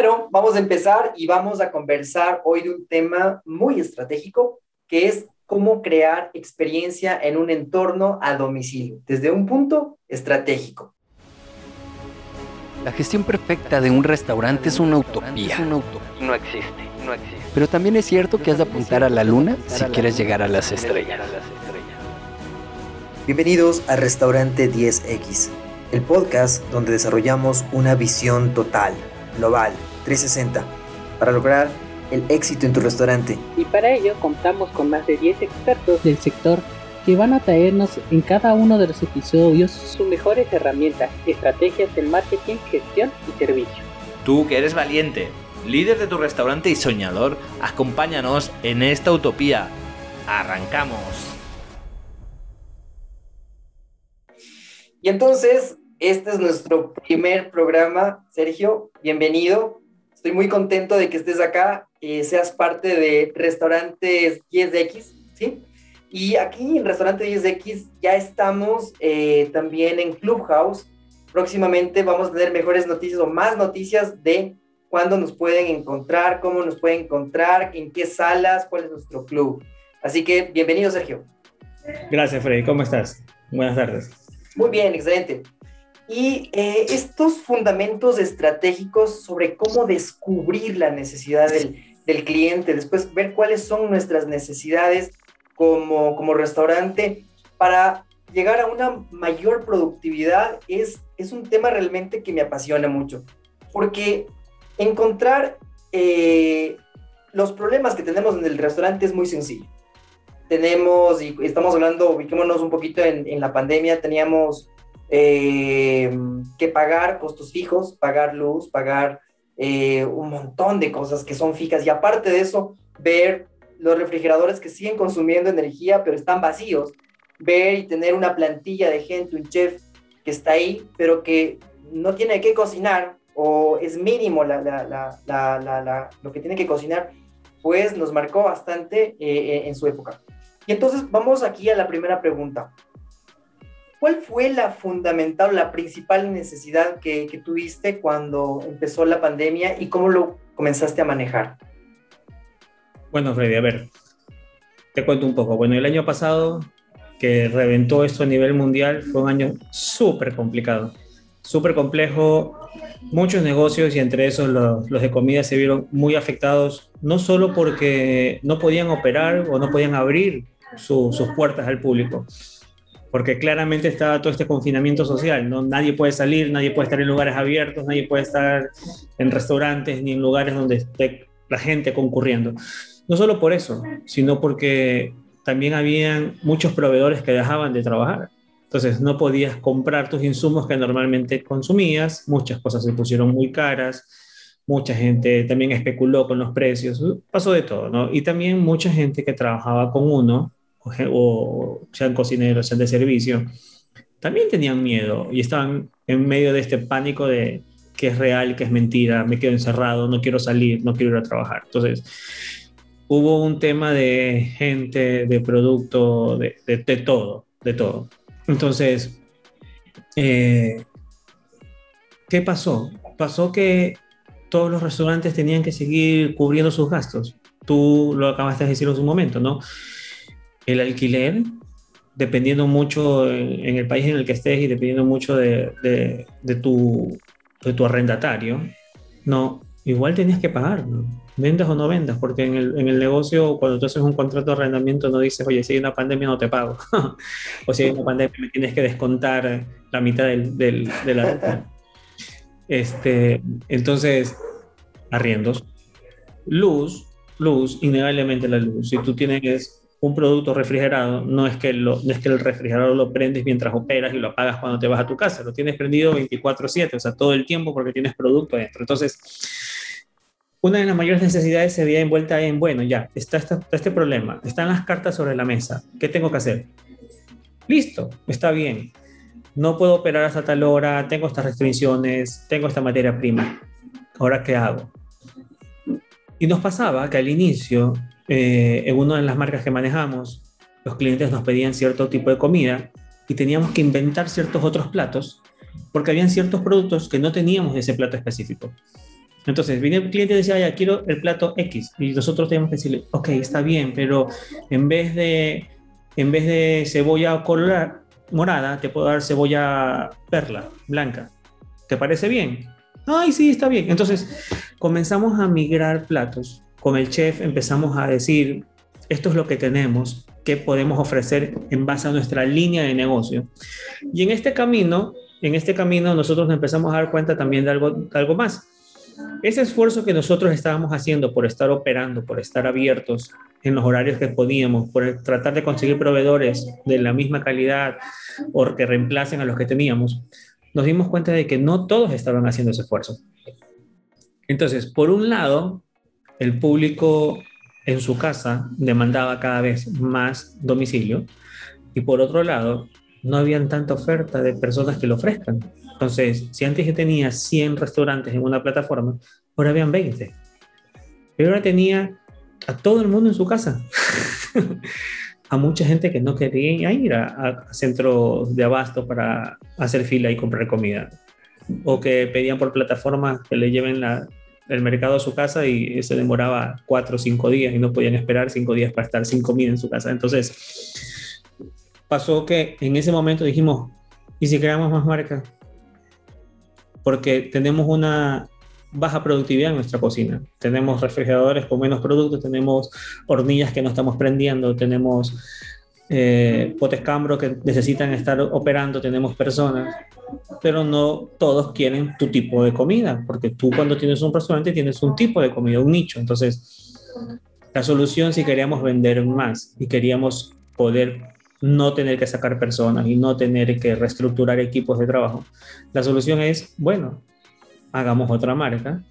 Bueno, vamos a empezar y vamos a conversar hoy de un tema muy estratégico, que es cómo crear experiencia en un entorno a domicilio, desde un punto estratégico. La gestión perfecta de un restaurante es una utopía. Es una utopía. No existe, no existe. Pero también es cierto que has de apuntar a la luna si quieres llegar a las estrellas. Bienvenidos a Restaurante 10X, el podcast donde desarrollamos una visión total global 360 para lograr el éxito en tu restaurante. Y para ello contamos con más de 10 expertos del sector que van a traernos en cada uno de los episodios sus mejores herramientas, estrategias de marketing, gestión y servicio. Tú que eres valiente, líder de tu restaurante y soñador, acompáñanos en esta utopía. Arrancamos. Y entonces, este es nuestro primer programa. Sergio, bienvenido. Estoy muy contento de que estés acá, eh, seas parte de Restaurantes 10X, ¿sí? Y aquí en Restaurante 10X ya estamos eh, también en Clubhouse. Próximamente vamos a tener mejores noticias o más noticias de cuándo nos pueden encontrar, cómo nos pueden encontrar, en qué salas, cuál es nuestro club. Así que bienvenido, Sergio. Gracias, Freddy. ¿Cómo estás? Buenas tardes. Muy bien, excelente. Y eh, estos fundamentos estratégicos sobre cómo descubrir la necesidad del, del, cliente, después ver cuáles son nuestras necesidades como, como restaurante para llegar a una mayor productividad es, es un tema realmente que me apasiona mucho, porque encontrar eh, los problemas que tenemos en el restaurante es muy sencillo. Tenemos, y estamos hablando, ubiquémonos un poquito en, en la pandemia, teníamos eh, que pagar costos fijos, pagar luz, pagar eh, un montón de cosas que son fijas y aparte de eso, ver los refrigeradores que siguen consumiendo energía pero están vacíos, ver y tener una plantilla de gente, un chef que está ahí pero que no tiene que cocinar o es mínimo la, la, la, lo que tiene que cocinar, pues nos marcó bastante eh, en su época. Y entonces vamos aquí a la primera pregunta. ¿Cuál fue la fundamental, la principal necesidad que, tuviste cuando empezó la pandemia y cómo lo comenzaste a manejar? Bueno, Freddy, a ver, te cuento un poco. Bueno, el año pasado, que reventó esto a nivel mundial, fue un año súper complicado, súper complejo. Muchos negocios y entre esos los, de comida se vieron muy afectados, no solo porque no podían operar o no podían abrir sus puertas al público, porque claramente estaba todo este confinamiento social, ¿no? Nadie puede salir, nadie puede estar en lugares abiertos, nadie puede estar en restaurantes ni en lugares donde esté la gente concurriendo. No solo por eso, sino porque también habían muchos proveedores que dejaban de trabajar. Entonces no podías comprar tus insumos que normalmente consumías, muchas cosas se pusieron muy caras, mucha gente también especuló con los precios, pasó de todo, ¿no? Y también mucha gente que trabajaba con uno o, sean cocineros, sean de servicio, también tenían miedo y estaban en medio de este pánico de que es real, que es mentira, me quedo encerrado, no quiero salir, no quiero ir a trabajar. Entonces, hubo un tema de gente, de producto, de, de, todo, de todo. Entonces, eh, ¿qué pasó? Pasó que todos los restaurantes tenían que seguir cubriendo sus gastos. Tú lo acabaste de decir en un momento, ¿no? El alquiler, dependiendo mucho en, el país en el que estés y dependiendo mucho de, de, tu, de tu arrendatario, no, igual tenías que pagar, vendas o no vendas, porque en el, en el, negocio, cuando tú haces un contrato de arrendamiento, no dices, oye, si hay una pandemia no te pago, o si hay una pandemia me tienes que descontar la mitad del, del, de la... Este, entonces, arriendos, luz, luz, innegablemente la luz. Si tú tienes un producto refrigerado no es, que lo, es que el refrigerador lo prendes mientras operas y lo apagas cuando te vas a tu casa, lo tienes prendido 24/7, o sea, todo el tiempo porque tienes producto dentro. Entonces, una de las mayores necesidades se veía envuelta en, bueno, ya, está, está, este problema, están las cartas sobre la mesa, ¿qué tengo que hacer? Listo, está bien. No puedo operar hasta tal hora, tengo estas restricciones, tengo esta materia prima. ¿Ahora qué hago? Y nos pasaba que al inicio eh, en una de las marcas que manejamos, los clientes nos pedían cierto tipo de comida y teníamos que inventar ciertos otros platos porque habían ciertos productos que no teníamos ese plato específico. Entonces, viene el cliente y decía, ya quiero el plato X. Y nosotros tenemos que decirle, ok, está bien, pero en vez de, en vez de cebolla color, morada, te puedo dar cebolla perla, blanca. ¿Te parece bien? Ay, sí, está bien. Entonces, comenzamos a migrar platos. Con el chef empezamos a decir, esto es lo que tenemos, qué podemos ofrecer en base a nuestra línea de negocio. Y en este camino, en este camino nosotros nos empezamos a dar cuenta también de algo, de algo más. Ese esfuerzo que nosotros estábamos haciendo por estar operando, por estar abiertos en los horarios que podíamos, por tratar de conseguir proveedores de la misma calidad o que reemplacen a los que teníamos, nos dimos cuenta de que no todos estaban haciendo ese esfuerzo. Entonces, por un lado, el público en su casa demandaba cada vez más domicilio y por otro lado, no habían tanta oferta de personas que lo ofrezcan. Entonces, si antes yo tenía 100 restaurantes en una plataforma, ahora habían 20. Pero ahora tenía a todo el mundo en su casa. a mucha gente que no quería ir a, centros de abasto para hacer fila y comprar comida. O que pedían por plataforma que le lleven el mercado a su casa y se demoraba cuatro o cinco días y no podían esperar cinco días para estar sin comida en su casa. Entonces, pasó que en ese momento dijimos, ¿y si creamos más marcas? Porque tenemos una baja productividad en nuestra cocina. Tenemos refrigeradores con menos productos, tenemos hornillas que no estamos prendiendo, tenemos eh, que necesitan estar operando, tenemos personas, pero no todos quieren tu tipo de comida, porque tú cuando tienes un restaurante tienes un tipo de comida, un nicho. Entonces, la solución si queríamos vender más y queríamos poder no tener que sacar personas y no tener que reestructurar equipos de trabajo, la solución es, bueno, hagamos otra marca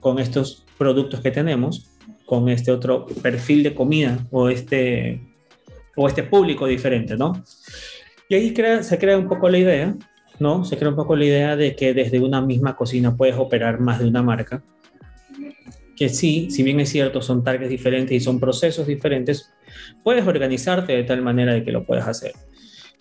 con estos productos que tenemos, con este otro perfil de comida o este, o este público diferente, ¿no? Y ahí se crea un poco la idea, ¿no? Se crea un poco la idea de que desde una misma cocina puedes operar más de una marca. Que sí, si bien es cierto, son targets diferentes y son procesos diferentes, puedes organizarte de tal manera de que lo puedas hacer.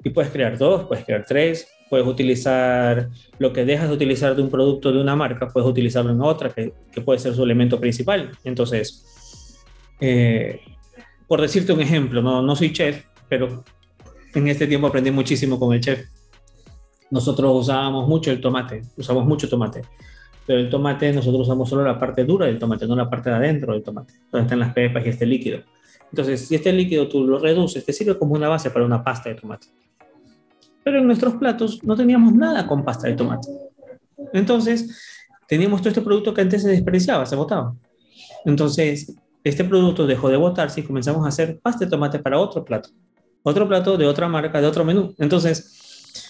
Y puedes crear dos, puedes crear tres, puedes utilizar lo que dejas de utilizar de un producto de una marca, puedes utilizarlo en otra, que, puede ser su elemento principal. Entonces, eh, por decirte un ejemplo, no, no soy chef, pero en este tiempo aprendí muchísimo con el chef. Nosotros usábamos mucho el tomate, usamos mucho tomate, pero el tomate nosotros usamos solo la parte dura del tomate, no la parte de adentro del tomate, donde están las pepas y este líquido. Entonces, si este líquido tú lo reduces, te sirve como una base para una pasta de tomate pero en nuestros platos no teníamos nada con pasta de tomate. Entonces, teníamos todo este producto que antes se despreciaba, se botaba. Entonces, este producto dejó de botarse y comenzamos a hacer pasta de tomate para otro plato. Otro plato de otra marca, de otro menú. Entonces,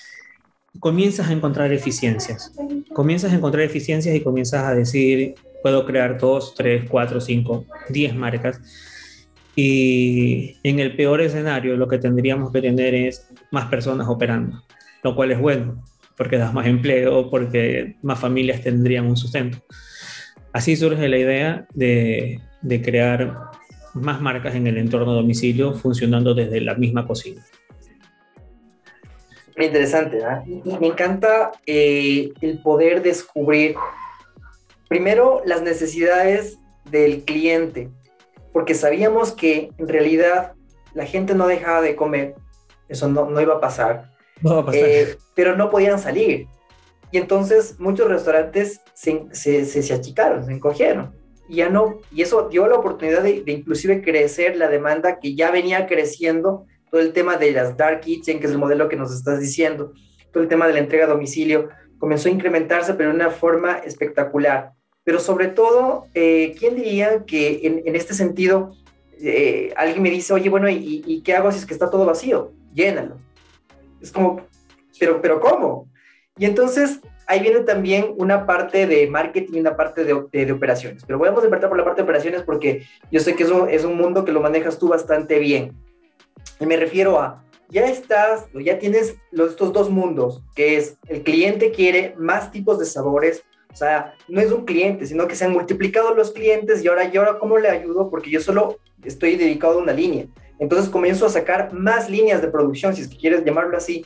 comienzas a encontrar eficiencias. Comienzas a encontrar eficiencias y comienzas a decir, puedo crear dos, tres, cuatro, cinco, diez marcas y en el peor escenario lo que tendríamos que tener es más personas operando, lo cual es bueno, porque das más empleo, porque más familias tendrían un sustento. Así surge la idea de, de crear más marcas en el entorno domicilio funcionando desde la misma cocina. Muy interesante, ¿verdad? Y me encanta eh, el poder descubrir primero las necesidades del cliente, porque sabíamos que en realidad la gente no dejaba de comer, eso no, no iba a pasar, eh, pero no podían salir. Y entonces muchos restaurantes se, se, se, achicaron, se encogieron. Y ya no, y eso dio la oportunidad de, inclusive crecer la demanda que ya venía creciendo, todo el tema de las dark kitchen, que es el modelo que nos estás diciendo, todo el tema de la entrega a domicilio, comenzó a incrementarse, pero de una forma espectacular. Pero sobre todo, eh, ¿quién diría que en, este sentido eh, alguien me dice, oye, bueno, ¿y, qué hago si es que está todo vacío? Llénalo. Es como, pero, pero ¿cómo? Y entonces ahí viene también una parte de marketing y una parte de, de, operaciones. Pero a empezar por la parte de operaciones porque yo sé que eso es un mundo que lo manejas tú bastante bien. Y me refiero a, ya estás, ya tienes los, estos dos mundos, que es el cliente quiere más tipos de sabores, o sea, no es un cliente, sino que se han multiplicado los clientes y ahora, ¿y ahora cómo le ayudo? Porque yo solo estoy dedicado a una línea. Entonces comienzo a sacar más líneas de producción, si es que quieres llamarlo así.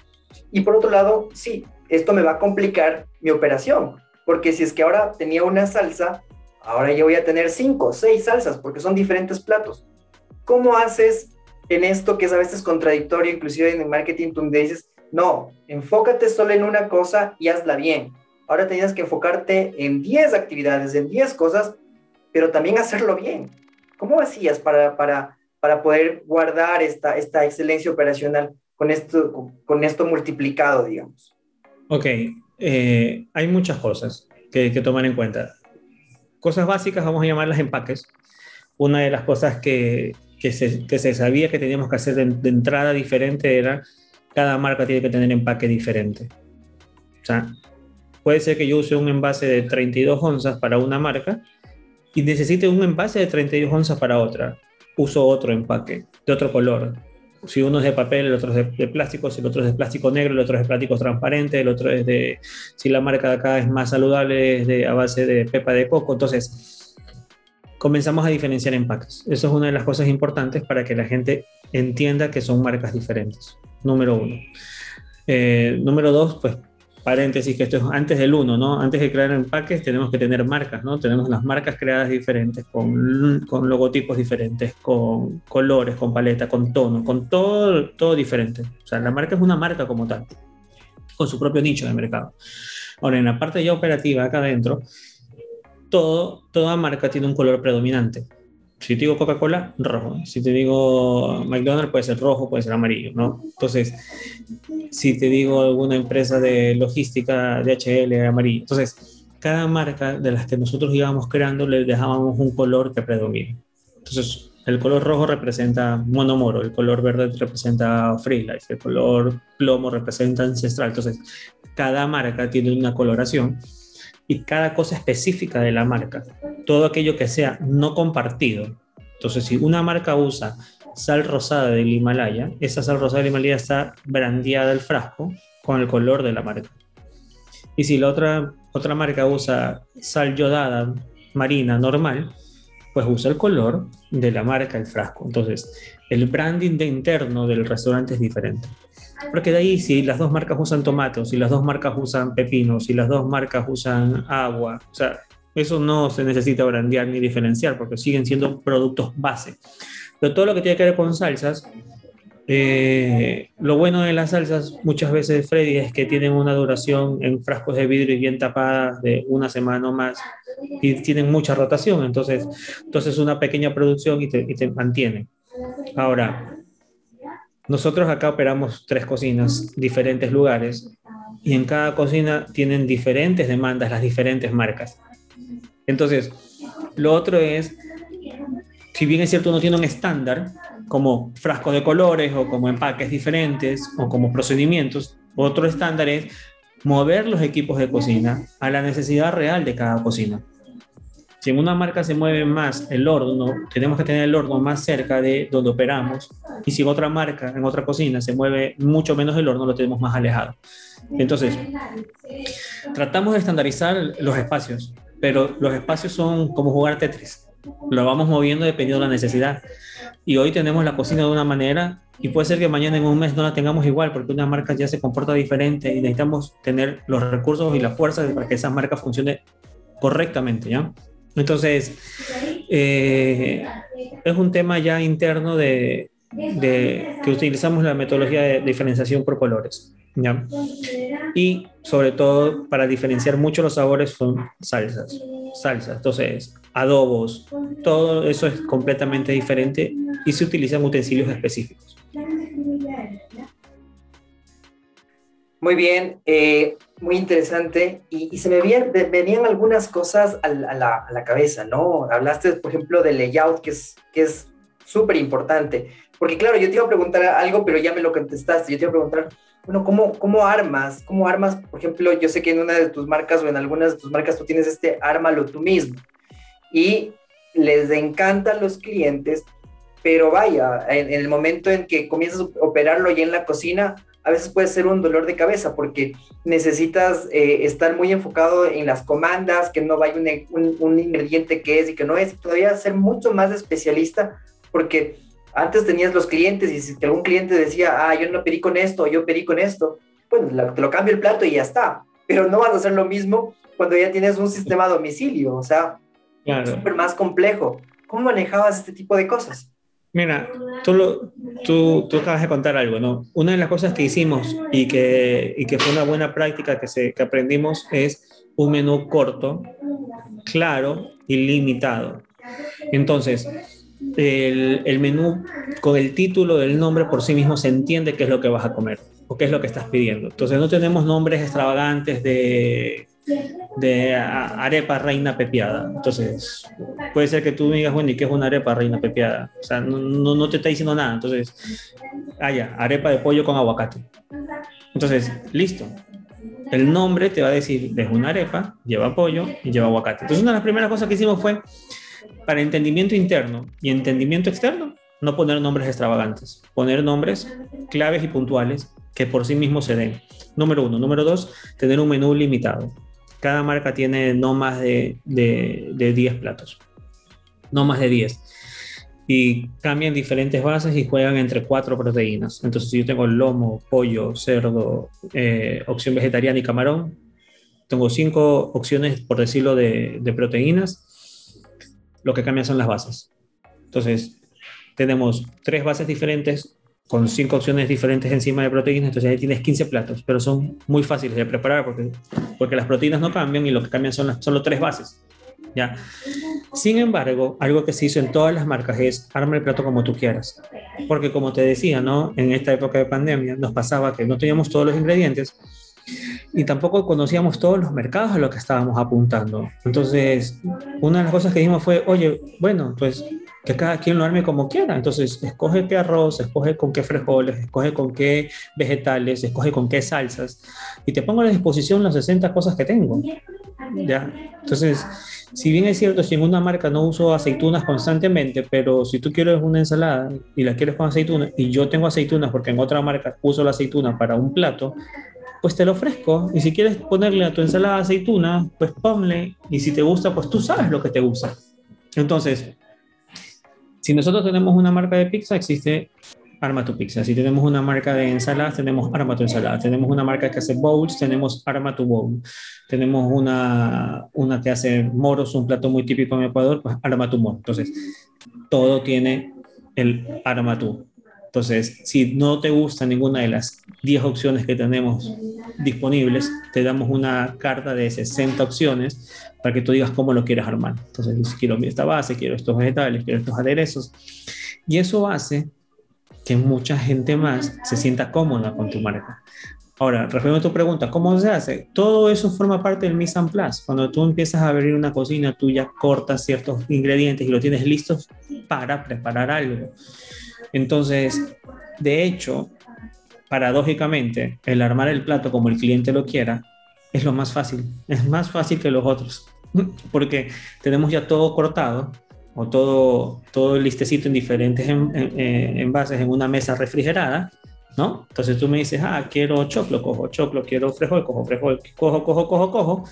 Y por otro lado, sí, esto me va a complicar mi operación, porque si es que ahora tenía una salsa, ahora yo voy a tener cinco, seis salsas, porque son diferentes platos. ¿Cómo haces en esto que es a veces contradictorio, inclusive en el marketing, donde dices, no, enfócate solo en una cosa y hazla bien. Ahora tenías que enfocarte en 10 actividades, en 10 cosas, pero también hacerlo bien. ¿Cómo hacías para, para, para poder guardar esta, esta excelencia operacional con esto, con esto multiplicado, digamos? Ok, eh, hay muchas cosas que, que tomar en cuenta. Cosas básicas, vamos a llamarlas empaques. Una de las cosas que, que, se, que se sabía que teníamos que hacer de, de entrada diferente era cada marca tiene que tener empaque diferente. O sea, puede ser que yo use un envase de 32 onzas para una marca y necesite un envase de 32 onzas para otra. Uso otro empaque, de otro color. Si uno es de papel, el otro es de, plástico, si el otro es de plástico negro, el otro es de plástico transparente, el otro es de, si la marca de acá es más saludable, es de, a base de pepa de coco. Entonces, comenzamos a diferenciar empaques. Eso es una de las cosas importantes para que la gente entienda que son marcas diferentes. Número uno. Eh, número dos, pues paréntesis, que esto es antes del uno, ¿no? Antes de crear empaques tenemos que tener marcas, ¿no? Tenemos las marcas creadas diferentes, con, con logotipos diferentes, con colores, con paleta, con tono, con todo, todo diferente. O sea, la marca es una marca como tal, con su propio nicho de mercado. Ahora, en la parte ya operativa, acá adentro, todo, toda marca tiene un color predominante. Si te digo Coca-Cola, rojo. Si te digo McDonald's, puede ser rojo, puede ser amarillo, ¿no? Entonces, si te digo alguna empresa de logística, DHL, amarillo. Entonces, cada marca de las que nosotros íbamos creando le dejábamos un color que predomine. Entonces, el color rojo representa monomoro, el color verde representa free life, el color plomo representa ancestral. Entonces, cada marca tiene una coloración y cada cosa específica de la marca, todo aquello que sea no compartido. Entonces, si una marca usa sal rosada del Himalaya, esa sal rosada del Himalaya está brandeada el frasco con el color de la marca. Y si la otra, otra marca usa sal yodada marina normal, pues usa el color de la marca el frasco. Entonces, el branding de interno del restaurante es diferente. Porque de ahí, si las dos marcas usan tomatos, si las dos marcas usan pepinos, si las dos marcas usan agua, o sea, eso no se necesita brandear ni diferenciar porque siguen siendo productos base. Pero todo lo que tiene que ver con salsas, eh, lo bueno de las salsas muchas veces, Freddy, es que tienen una duración en frascos de vidrio y bien tapadas de una semana o más y tienen mucha rotación. Entonces, entonces una pequeña producción y te, y te mantiene. Ahora, nosotros acá operamos tres cocinas, diferentes lugares, y en cada cocina tienen diferentes demandas las diferentes marcas. Entonces, lo otro es, si bien es cierto, uno tiene un estándar, como frascos de colores o como empaques diferentes o como procedimientos, otro estándar es mover los equipos de cocina a la necesidad real de cada cocina. Si en una marca se mueve más el horno, tenemos que tener el horno más cerca de donde operamos. Y si en otra marca, en otra cocina, se mueve mucho menos el horno, lo tenemos más alejado. Entonces, tratamos de estandarizar los espacios, pero los espacios son como jugar Tetris. Lo vamos moviendo dependiendo de la necesidad. Y hoy tenemos la cocina de una manera y puede ser que mañana en un mes no la tengamos igual porque una marca ya se comporta diferente y necesitamos tener los recursos y la fuerza para que esa marca funcione correctamente, ¿ya? Entonces, eh, es un tema ya interno de, que utilizamos la metodología de diferenciación por colores. Y sobre todo para diferenciar mucho los sabores son salsas. Salsas, entonces adobos, todo eso es completamente diferente y se utilizan utensilios específicos. Muy bien, eh, muy interesante. Y, se me venían, algunas cosas a, la, cabeza, ¿no? Hablaste, por ejemplo, del layout, que es que es súper importante. Porque claro, yo te iba a preguntar algo, pero ya me lo contestaste. Yo te iba a preguntar, bueno, ¿cómo, cómo armas? ¿Cómo armas? Por ejemplo, yo sé que en una de tus marcas o en algunas de tus marcas tú tienes este ármalo tú mismo. Y les encantan los clientes, pero vaya, en, el momento en que comienzas a operarlo ya en la cocina, a veces puede ser un dolor de cabeza porque necesitas eh, estar muy enfocado en las comandas, que no vaya un, un, ingrediente que es y que no es, todavía ser mucho más especialista porque antes tenías los clientes y si algún cliente decía, ah, yo no pedí con esto, yo pedí con esto, bueno, te lo cambio el plato y ya está. pero no vas a hacer lo mismo cuando ya tienes un sistema a domicilio, o sea, Claro. súper más complejo. ¿Cómo manejabas este tipo de cosas? Mira, tú, lo- tú, tú acabas de contar algo, ¿no? Una de las cosas que hicimos y que, y que fue una buena práctica que, se, que aprendimos es un menú corto, claro y limitado. Entonces, el, el menú con el título del nombre por sí mismo se entiende qué es lo que vas a comer o qué es lo que estás pidiendo. Entonces, no tenemos nombres extravagantes de, de arepa reina pepiada. Entonces, puede ser que tú digas, bueno, ¿y qué es una arepa reina pepiada? O sea, no, no, no te está diciendo nada. Entonces, ah, ya, arepa de pollo con aguacate. Entonces, listo. El nombre te va a decir, es una arepa, lleva pollo y lleva aguacate. Entonces, una de las primeras cosas que hicimos fue, para entendimiento interno y entendimiento externo, no poner nombres extravagantes, poner nombres claves y puntuales que por sí mismos se den. Número uno. Número dos, tener un menú limitado. Cada marca tiene no más de, de, de 10 platos. No más de 10. Y cambian diferentes bases y juegan entre cuatro proteínas. Entonces, si yo tengo lomo, pollo, cerdo, eh, opción vegetariana y camarón, tengo cinco opciones, por decirlo, de, de proteínas. Lo que cambia son las bases. Entonces, tenemos tres bases diferentes con cinco opciones diferentes encima de proteínas, entonces ahí tienes 15 platos, pero son muy fáciles de preparar porque, porque las proteínas no cambian y lo que cambian son las solo tres bases. ¿ya? Sin embargo, algo que se hizo en todas las marcas es arma el plato como tú quieras. Porque como te decía, ¿no? en esta época de pandemia nos pasaba que no teníamos todos los ingredientes y tampoco conocíamos todos los mercados a los que estábamos apuntando. Entonces, una de las cosas que dijimos fue, oye, bueno, pues que cada quien lo arme como quiera. Entonces, escoge qué arroz, escoge con qué frijoles, escoge con qué vegetales, escoge con qué salsas. Y te pongo a la disposición las 60 cosas que tengo. ¿Ya? Entonces, si bien es cierto, si en una marca no uso aceitunas constantemente, pero si tú quieres una ensalada y la quieres con aceitunas, y yo tengo aceitunas porque en otra marca uso la aceituna para un plato, pues te lo ofrezco. Y si quieres ponerle a tu ensalada aceituna, pues ponle. Y si te gusta, pues tú sabes lo que te gusta. Entonces, si nosotros tenemos una marca de pizza, existe Arma Pizza. Si tenemos una marca de ensaladas, tenemos Arma tu. Tenemos una marca que hace bowls, tenemos Arma Bowl. Tenemos una, una que hace moros, un plato muy típico en Ecuador, pues Moro. Entonces, todo tiene el Arma tu. Entonces, si no te gusta ninguna de las 10 opciones que tenemos disponibles, te damos una carta de 60 opciones para que tú digas cómo lo quieres armar. Entonces, quiero esta base, quiero estos vegetales, quiero estos aderezos. Y eso hace que mucha gente más se sienta cómoda con tu marca. Ahora, refiriendo a tu pregunta, ¿cómo se hace? Todo eso forma parte del mise en place. Cuando tú empiezas a abrir una cocina, tú ya cortas ciertos ingredientes y lo tienes listos para preparar algo. Entonces, de hecho, paradójicamente, el armar el plato como el cliente lo quiera es lo más fácil. Es más fácil que los otros. Porque tenemos ya todo cortado o todo, todo listecito en diferentes en, en, envases en una mesa refrigerada, ¿no? Entonces tú me dices, ah, quiero choclo, cojo choclo, quiero frijol, cojo frijol, cojo, cojo, cojo, cojo.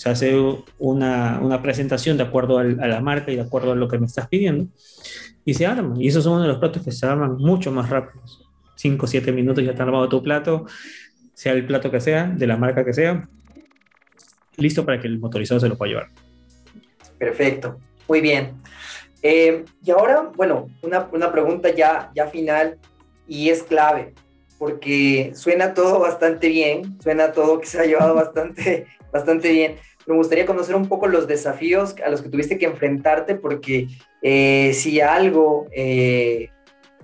Se hace una, una presentación de acuerdo a la marca y de acuerdo a lo que me estás pidiendo y se arma. Y esos son uno de los platos que se arman mucho más rápidos. 5 o 7 minutos ya está armado tu plato, sea el plato que sea, de la marca que sea, listo para que el motorizado se lo pueda llevar. Perfecto, muy bien. Eh, y ahora, bueno, una, una pregunta ya, ya final y es clave, porque suena todo bastante bien, suena todo que se ha llevado bastante, bastante bien. Me gustaría conocer un poco los desafíos a los que tuviste que enfrentarte, porque eh, si algo eh,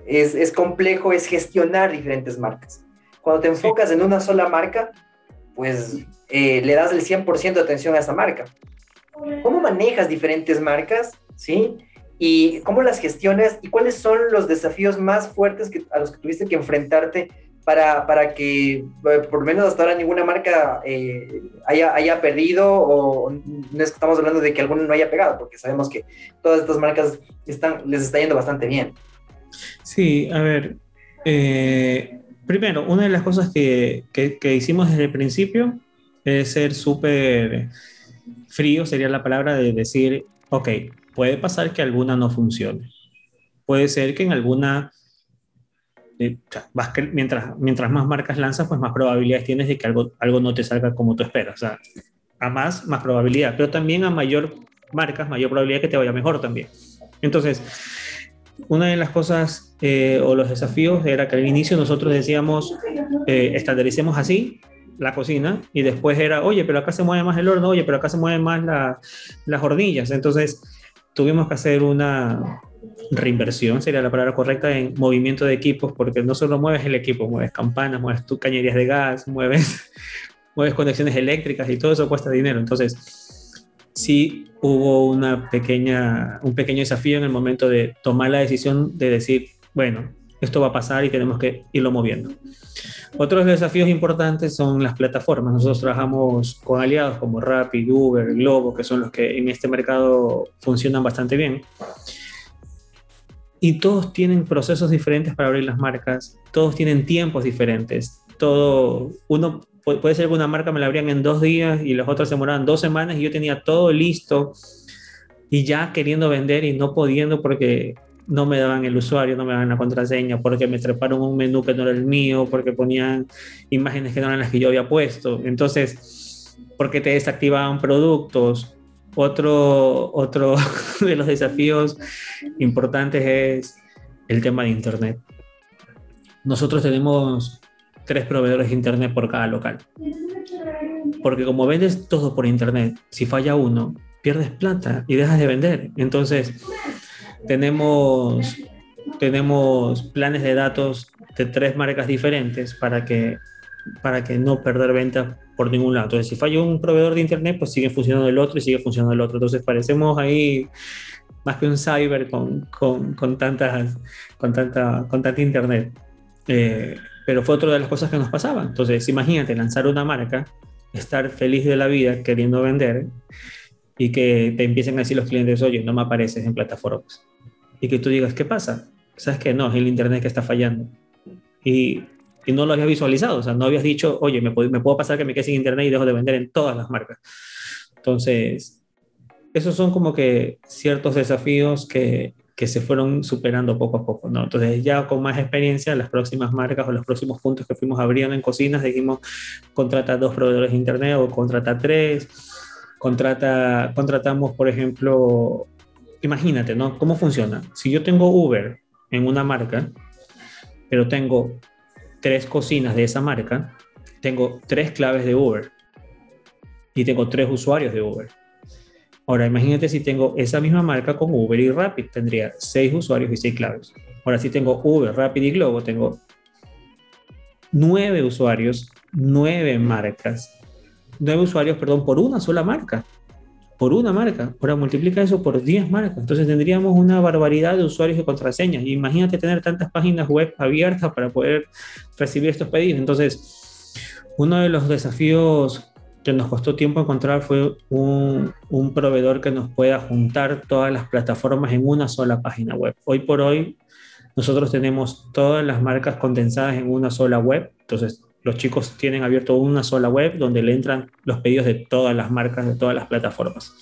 es, es, complejo es gestionar diferentes marcas. Cuando te enfocas sí. en una sola marca, pues eh, le das el 100% de atención a esa marca. ¿Cómo manejas diferentes marcas? ¿Sí? ¿Y cómo las gestionas? ¿Y cuáles son los desafíos más fuertes que, a los que tuviste que enfrentarte para, para que, por lo menos hasta ahora, ninguna marca eh, haya, haya perdido o no es que estamos hablando de que alguno no haya pegado, porque sabemos que todas estas marcas están, les está yendo bastante bien. Sí, a ver, eh, primero, una de las cosas que, que, que hicimos desde el principio es ser súper frío, sería la palabra de decir, ok, puede pasar que alguna no funcione. Puede ser que en alguna mientras, mientras más marcas lanzas, pues más probabilidades tienes de que algo, algo no te salga como tú esperas. O sea, a más, más probabilidad, pero también a mayor marcas, mayor probabilidad que te vaya mejor también. Entonces, una de las cosas eh, o los desafíos era que al inicio nosotros decíamos, eh, estandaricemos así la cocina y después era, oye, pero acá se mueve más el horno, oye, pero acá se mueven más las hornillas. Entonces, tuvimos que hacer una, reinversión, sería la palabra correcta, en movimiento de equipos, porque no solo mueves el equipo, mueves campanas, mueves tu cañerías de gas, mueves, mueves conexiones eléctricas y todo eso cuesta dinero. Entonces, sí hubo una pequeña, un pequeño desafío en el momento de tomar la decisión de decir, bueno, esto va a pasar y tenemos que irlo moviendo. Otros desafíos importantes son las plataformas. Nosotros trabajamos con aliados como Rapid, Uber, Globo, que son los que en este mercado funcionan bastante bien y todos tienen procesos diferentes para abrir las marcas, todos tienen tiempos diferentes, todo, uno puede ser que una marca me la abrían en dos días y las otras se demoraban dos semanas y yo tenía todo listo y ya queriendo vender y no pudiendo porque no me daban el usuario, no me daban la contraseña, porque me treparon un menú que no era el mío, porque ponían imágenes que no eran las que yo había puesto. Entonces, porque te desactivaban productos, otro, otro de los desafíos importantes es el tema de Internet. Nosotros tenemos tres proveedores de Internet por cada local. Porque como vendes todo por Internet, si falla uno, pierdes plata y dejas de vender. Entonces, tenemos, tenemos planes de datos de tres marcas diferentes para que, para que no perder ventas por ningún lado. Entonces, si falla un proveedor de Internet, pues sigue funcionando el otro y sigue funcionando el otro. Entonces, parecemos ahí más que un cyber con, con, con tantas, con, tanta, con tanta Internet. Eh, pero fue otra de las cosas que nos pasaban. Entonces, imagínate lanzar una marca, estar feliz de la vida queriendo vender y que te empiecen a decir los clientes, oye, no me apareces en plataformas. Y que tú digas, ¿qué pasa? ¿Sabes que No, es el Internet que está fallando. Y y no lo habías visualizado, o sea, no habías dicho, oye, me, me puedo pasar que me quede sin internet y dejo de vender en todas las marcas. Entonces, esos son como que ciertos desafíos que, que se fueron superando poco a poco, ¿no? Entonces, ya con más experiencia, las próximas marcas o los próximos puntos que fuimos abriendo en cocinas, dijimos, contrata dos proveedores de internet o contrata tres, contrata, contratamos, por ejemplo, imagínate, ¿no? ¿Cómo funciona? Si yo tengo Uber en una marca, pero tengo tres cocinas de esa marca, tengo tres claves de Uber y tengo tres usuarios de Uber. Ahora, imagínate si tengo esa misma marca con Uber y Rapid, tendría seis usuarios y seis claves. Ahora, si tengo Uber, Rapid y Globo, tengo nueve usuarios, nueve marcas, nueve usuarios, perdón, por una sola marca por una marca. Ahora multiplica eso por 10 marcas. Entonces tendríamos una barbaridad de usuarios y contraseñas. imagínate tener tantas páginas web abiertas para poder recibir estos pedidos. Entonces, uno de los desafíos que nos costó tiempo encontrar fue un, un proveedor que nos pueda juntar todas las plataformas en una sola página web. Hoy por hoy, nosotros tenemos todas las marcas condensadas en una sola web. Entonces, los chicos tienen abierto una sola web donde le entran los pedidos de todas las marcas, de todas las plataformas.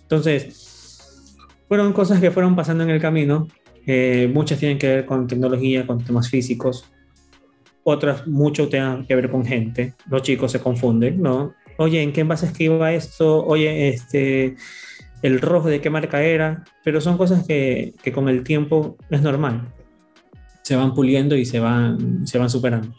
Entonces, fueron cosas que fueron pasando en el camino. Eh, muchas tienen que ver con tecnología, con temas físicos. Otras mucho tienen que ver con gente. Los chicos se confunden, ¿no? Oye, ¿en qué envase escriba esto? Oye, este, el rojo de qué marca era. Pero son cosas que, que con el tiempo es normal. Se van puliendo y se van, se van superando.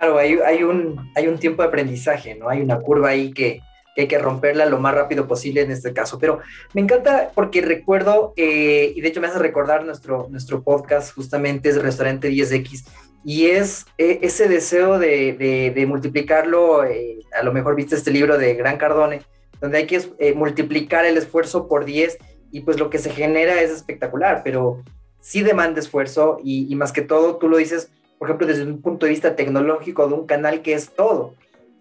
Claro, hay, un, hay un tiempo de aprendizaje, ¿no? Hay una curva ahí que, hay que romperla lo más rápido posible en este caso. Pero me encanta porque recuerdo, eh, y de hecho me hace recordar nuestro, nuestro podcast, justamente es Restaurante 10X, y es eh, ese deseo de, multiplicarlo, eh, a lo mejor viste este libro de Gran Cardone, donde hay que multiplicar el esfuerzo por 10 y pues lo que se genera es espectacular, pero sí demanda esfuerzo y, y más que todo, tú lo dices, por ejemplo, desde un punto de vista tecnológico de un canal que es todo.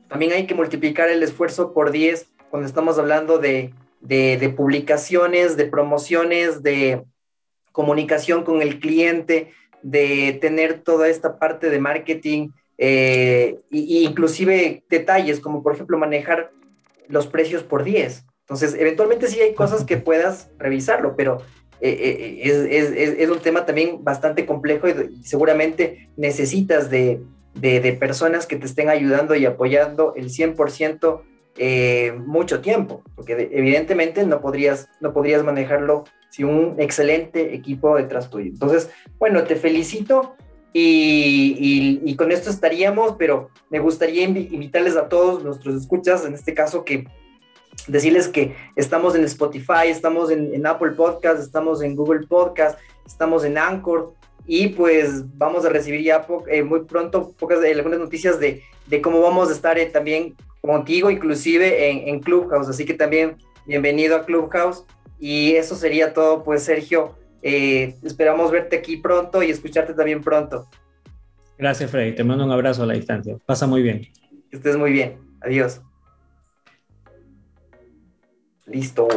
También hay que multiplicar el esfuerzo por 10 cuando estamos hablando de, de, publicaciones, de promociones, de comunicación con el cliente, de tener toda esta parte de marketing e, inclusive detalles como por ejemplo manejar los precios por 10. Entonces, eventualmente sí hay cosas que puedas revisarlo, pero eh, es, es, un tema también bastante complejo y seguramente necesitas de, de, personas que te estén ayudando y apoyando el 100% mucho tiempo, porque evidentemente no podrías, no podrías manejarlo sin un excelente equipo detrás tuyo. Entonces, bueno, te felicito y, con esto estaríamos, pero me gustaría invitarles a todos nuestros escuchas, en este caso, que decirles que estamos en Spotify, estamos en, Apple Podcast, estamos en Google Podcast, estamos en Anchor y pues vamos a recibir ya eh, muy pronto pocas, algunas noticias de, cómo vamos a estar eh, también contigo, inclusive en, en Clubhouse. Así que también bienvenido a Clubhouse. Y eso sería todo, pues Sergio. Eh, esperamos verte aquí pronto y escucharte también pronto. Gracias, Freddy. Te mando un abrazo a la distancia. Pasa muy bien. Que estés muy bien. Adiós. Listo.